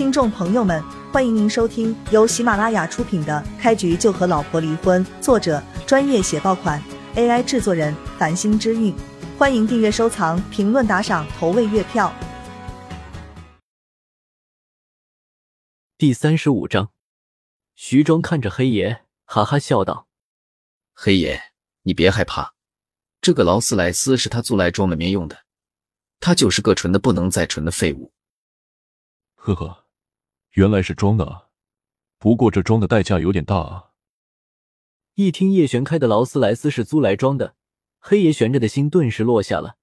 听众朋友们，欢迎您收听由喜马拉雅出品的《开局就和老婆离婚》，作者专业写爆款，AI 制作人繁星之韵。欢迎订阅、收藏、评论、打赏、投喂月票。第三十五章，徐庄看着黑爷，哈哈笑道：“黑爷，你别害怕，这个劳斯莱斯是他租来装门面用的，他就是个纯的不能再纯的废物。”呵呵，原来是装的啊，不过这装的代价有点大啊。一听叶璇开的劳斯莱斯是租来装的。黑爷悬着的心顿时落下了。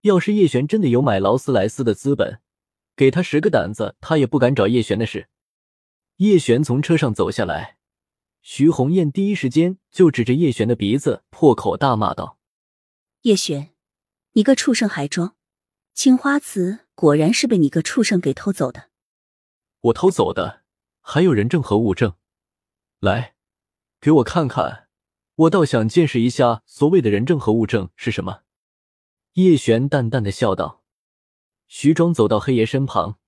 要是叶璇真的有买劳斯莱斯的资本，给他十个胆子，他也不敢找叶璇的事。叶璇从车上走下来，徐红艳第一时间就指着叶璇的鼻子，破口大骂道：“叶璇，你个畜生还装！青花瓷果然是被你个畜生给偷走的。我偷走的，还有人证和物证，来，给我看看。”我倒想见识一下所谓的人证和物证是什么。”叶璇淡淡的笑道。徐庄走到黑爷身旁，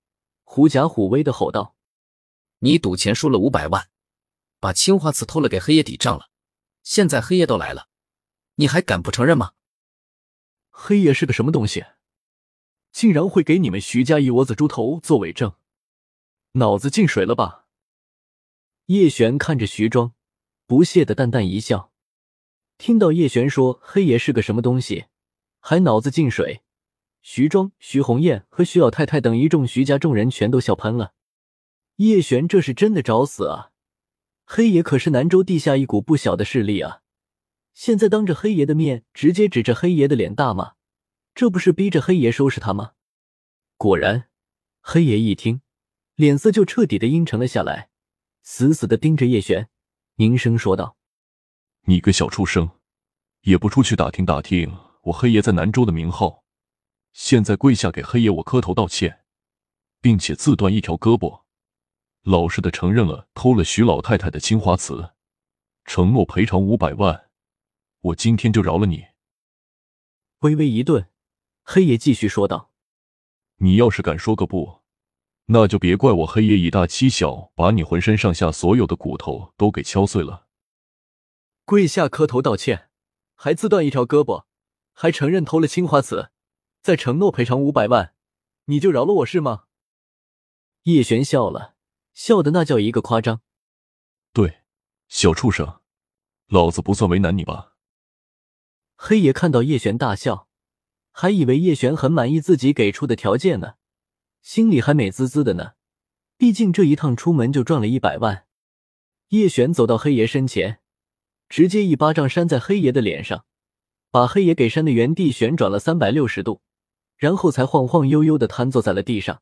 狐假虎威的吼道：“你赌钱输了五百万，把青花瓷偷了给黑爷抵账了。现在黑爷都来了，你还敢不承认吗？”黑爷是个什么东西？竟然会给你们徐家一窝子猪头做伪证？脑子进水了吧？叶璇看着徐庄，不屑的淡淡一笑。听到叶璇说黑爷是个什么东西，还脑子进水，徐庄、徐红艳和徐老太太等一众徐家众人全都笑喷了。叶璇这是真的找死啊！黑爷可是南州地下一股不小的势力啊，现在当着黑爷的面直接指着黑爷的脸大骂，这不是逼着黑爷收拾他吗？果然，黑爷一听，脸色就彻底的阴沉了下来，死死的盯着叶璇，凝声说道。你个小畜生，也不出去打听打听我黑爷在南州的名号，现在跪下给黑爷我磕头道歉，并且自断一条胳膊，老实的承认了偷了徐老太太的青花瓷，承诺赔偿五百万，我今天就饶了你。微微一顿，黑爷继续说道：“你要是敢说个不，那就别怪我黑爷以大欺小，把你浑身上下所有的骨头都给敲碎了。”跪下磕头道歉，还自断一条胳膊，还承认偷了青花瓷，再承诺赔偿五百万，你就饶了我是吗？叶璇笑了笑的那叫一个夸张。对，小畜生，老子不算为难你吧？黑爷看到叶璇大笑，还以为叶璇很满意自己给出的条件呢，心里还美滋滋的呢。毕竟这一趟出门就赚了一百万。叶璇走到黑爷身前。直接一巴掌扇在黑爷的脸上，把黑爷给扇的原地旋转了三百六十度，然后才晃晃悠悠的瘫坐在了地上。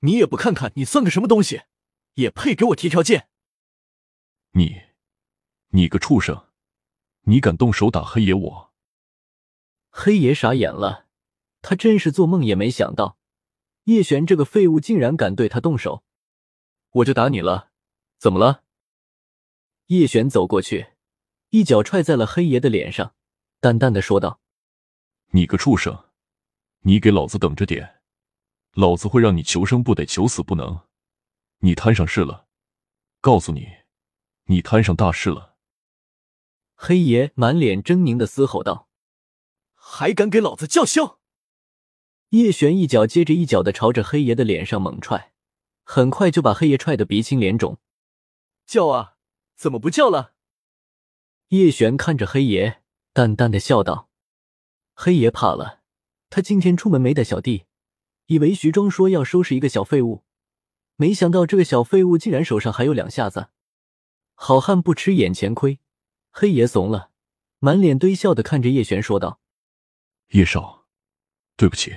你也不看看你算个什么东西，也配给我提条件？你，你个畜生，你敢动手打黑爷我？黑爷傻眼了，他真是做梦也没想到，叶璇这个废物竟然敢对他动手。我就打你了，怎么了？叶璇走过去。一脚踹在了黑爷的脸上，淡淡的说道：“你个畜生，你给老子等着点，老子会让你求生不得，求死不能。你摊上事了，告诉你，你摊上大事了。”黑爷满脸狰狞的嘶吼道：“还敢给老子叫嚣！”叶璇一脚接着一脚的朝着黑爷的脸上猛踹，很快就把黑爷踹得鼻青脸肿。叫啊，怎么不叫了？叶璇看着黑爷，淡淡的笑道：“黑爷怕了，他今天出门没带小弟，以为徐庄说要收拾一个小废物，没想到这个小废物竟然手上还有两下子。好汉不吃眼前亏。”黑爷怂了，满脸堆笑的看着叶璇说道：“叶少，对不起，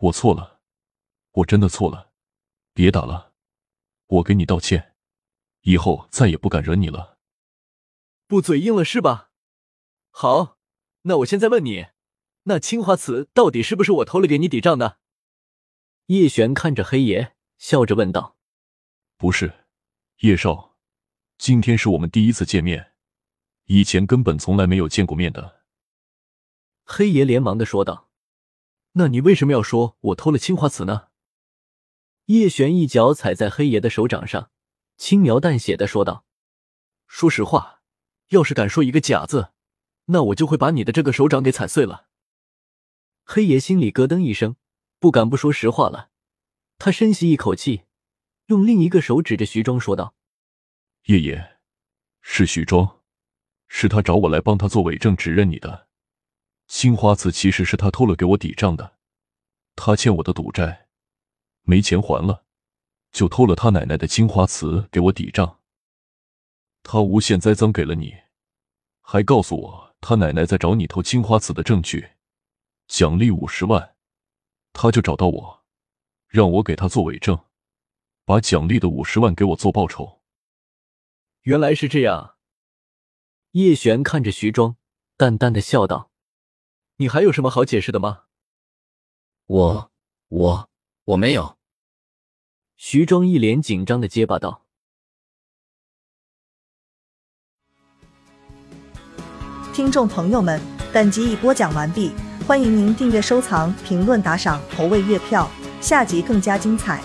我错了，我真的错了，别打了，我给你道歉，以后再也不敢惹你了。”不嘴硬了是吧？好，那我现在问你，那青花瓷到底是不是我偷了给你抵账的？叶璇看着黑爷，笑着问道：“不是，叶少，今天是我们第一次见面，以前根本从来没有见过面的。”黑爷连忙的说道：“那你为什么要说我偷了青花瓷呢？”叶璇一脚踩在黑爷的手掌上，轻描淡写的说道：“说实话，要是敢说一个假字，那我就会把你的这个手掌给踩碎了。”黑爷心里咯噔一声，不敢不说实话了。他深吸一口气，用另一个手指着徐庄说道：“叶爷，是徐庄，是他找我来帮他做伪证指认你的。青花瓷其实是他偷了给我抵账的，他欠我的赌债。”没钱还了，就偷了他奶奶的青花瓷给我抵账。他无限栽赃给了你，还告诉我他奶奶在找你偷青花瓷的证据，奖励五十万。他就找到我，让我给他做伪证，把奖励的五十万给我做报酬。原来是这样。叶璇看着徐庄，淡淡的笑道：“你还有什么好解释的吗？”我我。我没有。徐庄一脸紧张的结巴道：“听众朋友们，本集已播讲完毕，欢迎您订阅、收藏、评论、打赏、投喂月票，下集更加精彩。”